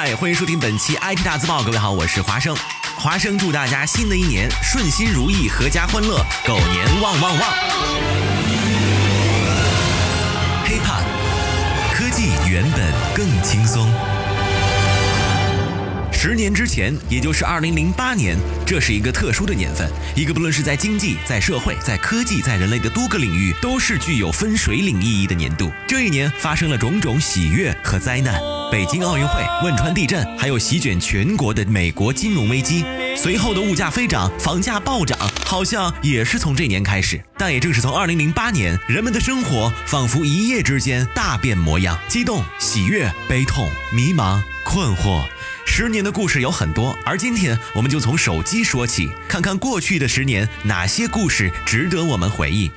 嗨，欢迎收听本期 IT 大字报。各位好，我是华生。华生祝大家新的一年顺心如意，阖家欢乐，狗年旺旺旺。HipHop，科技原本更轻松。十年之前，也就是二零零八年，这是一个特殊的年份，一个不论是在经济、在社会、在科技、在人类的多个领域，都是具有分水岭意义的年度。这一年发生了种种喜悦和灾难：北京奥运会、汶川地震，还有席卷全国的美国金融危机。随后的物价飞涨、房价暴涨，好像也是从这年开始。但也正是从二零零八年，人们的生活仿佛一夜之间大变模样，激动、喜悦、悲痛、迷茫、困惑。十年的故事有很多，而今天我们就从手机说起，看看过去的十年哪些故事值得我们回忆。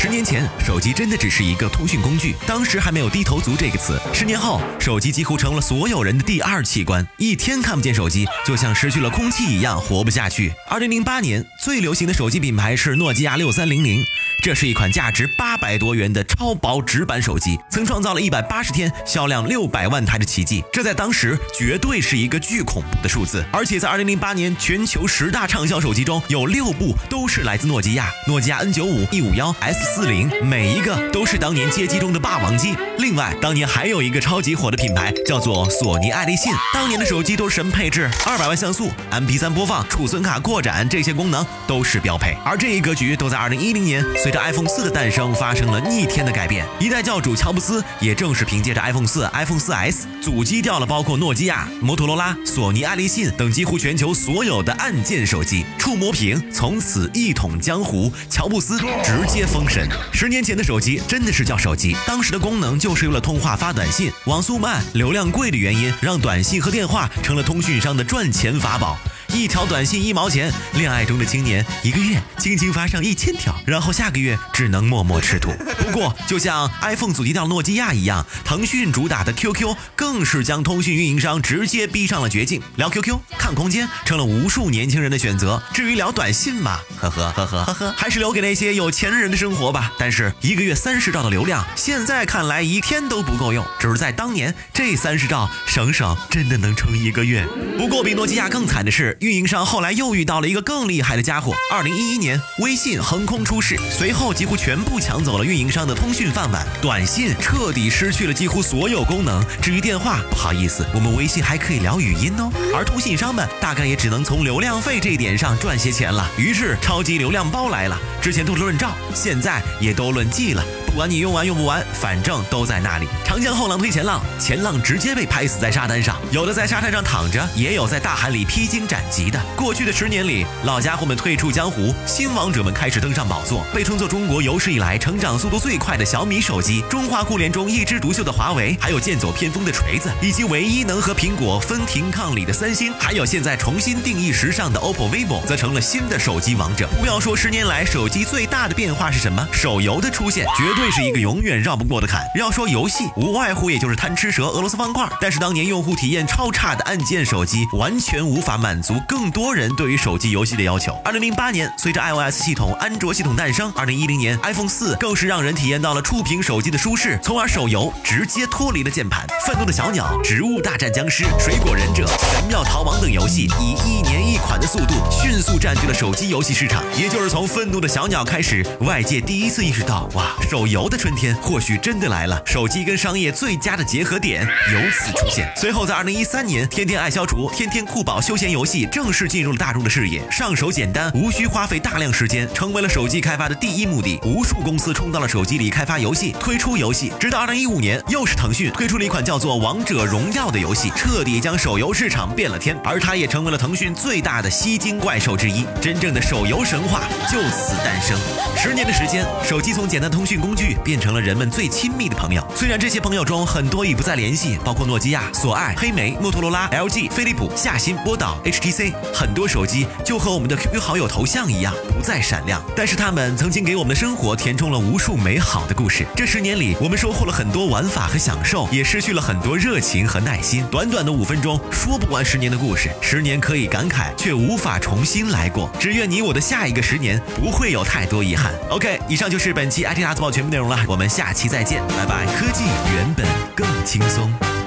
十年前，手机真的只是一个通讯工具，当时还没有“低头族”这个词。十年后，手机几乎成了所有人的第二器官，一天看不见手机，就像失去了空气一样，活不下去。二零零八年，最流行的手机品牌是诺基亚六三零零。这是一款价值八百多元的超薄直板手机，曾创造了一百八十天销量六百万台的奇迹，这在当时绝对是一个巨恐怖的数字。而且在二零零八年，全球十大畅销手机中有六部都是来自诺基亚，诺基亚 N 九五、E 五幺、S 四零，每一个都是当年街机中的霸王机。另外，当年还有一个超级火的品牌叫做索尼爱立信，当年的手机都是什么配置？二百万像素、MP 三播放、储存卡扩展这些功能都是标配。而这一格局都在二零一零年。随着 iPhone 四的诞生，发生了逆天的改变。一代教主乔布斯也正是凭借着 iPhone 四、iPhone 四 S，阻击掉了包括诺基亚、摩托罗拉、索尼、爱立信等几乎全球所有的按键手机。触摸屏从此一统江湖，乔布斯直接封神。十年前的手机真的是叫手机，当时的功能就是为了通话发短信，网速慢、流量贵的原因，让短信和电话成了通讯商的赚钱法宝。一条短信一毛钱，恋爱中的青年一个月轻轻发上一千条，然后下个月只能默默吃土。不过，就像 iPhone 阻击掉诺基亚一样，腾讯主打的 QQ 更是将通讯运营商直接逼上了绝境。聊 QQ、看空间成了无数年轻人的选择。至于聊短信嘛，呵呵呵呵呵呵，还是留给那些有钱人的生活吧。但是一个月三十兆的流量，现在看来一天都不够用。只是在当年，这三十兆省省真的能撑一个月。不过比诺基亚更惨的是。运营商后来又遇到了一个更厉害的家伙。二零一一年，微信横空出世，随后几乎全部抢走了运营商的通讯饭碗，短信彻底失去了几乎所有功能。至于电话，不好意思，我们微信还可以聊语音哦。而通信商们大概也只能从流量费这一点上赚些钱了。于是，超级流量包来了，之前都是论兆，现在也都论 G 了。管你用完用不完，反正都在那里。长江后浪推前浪，前浪直接被拍死在沙滩上，有的在沙滩上躺着，也有在大海里披荆斩棘的。过去的十年里，老家伙们退出江湖，新王者们开始登上宝座。被称作中国有史以来成长速度最快的小米手机，中华互联中一枝独秀的华为，还有剑走偏锋的锤子，以及唯一能和苹果分庭抗礼的三星，还有现在重新定义时尚的 OPPO、vivo，则成了新的手机王者。不要说十年来手机最大的变化是什么，手游的出现绝对这是一个永远绕不过的坎。要说游戏，无外乎也就是贪吃蛇、俄罗斯方块。但是当年用户体验超差的按键手机，完全无法满足更多人对于手机游戏的要求。二零零八年，随着 iOS 系统、安卓系统诞生，二零一零年 iPhone 四更是让人体验到了触屏手机的舒适，从而手游直接脱离了键盘。愤怒的小鸟、植物大战僵尸、水果忍者、神庙逃亡等游戏，以一年一款的速度迅速占据了手机游戏市场。也就是从愤怒的小鸟开始，外界第一次意识到，哇，手游游的春天或许真的来了。手机跟商业最佳的结合点由此出现。随后在二零一三年，天天爱消除、天天酷宝休闲游戏正式进入了大众的视野，上手简单，无需花费大量时间，成为了手机开发的第一目的。无数公司冲到了手机里开发游戏，推出游戏。直到二零一五年，又是腾讯推出了一款叫做《王者荣耀》的游戏，彻底将手游市场变了天，而它也成为了腾讯最大的吸金怪兽之一。真正的手游神话就此诞生。十年的时间，手机从简单通讯工具剧变成了人们最亲密的朋友。虽然这些朋友中很多已不再联系，包括诺基亚、索爱、黑莓、摩托罗拉、LG、飞利浦、夏新、波导、HTC，很多手机就和我们的 QQ 好友头像一样不再闪亮。但是他们曾经给我们的生活填充了无数美好的故事。这十年里，我们收获了很多玩法和享受，也失去了很多热情和耐心。短短的五分钟，说不完十年的故事。十年可以感慨，却无法重新来过。只愿你我的下一个十年不会有太多遗憾。OK，以上就是本期 IT 大字报全内容了，我们下期再见，拜拜。科技原本更轻松。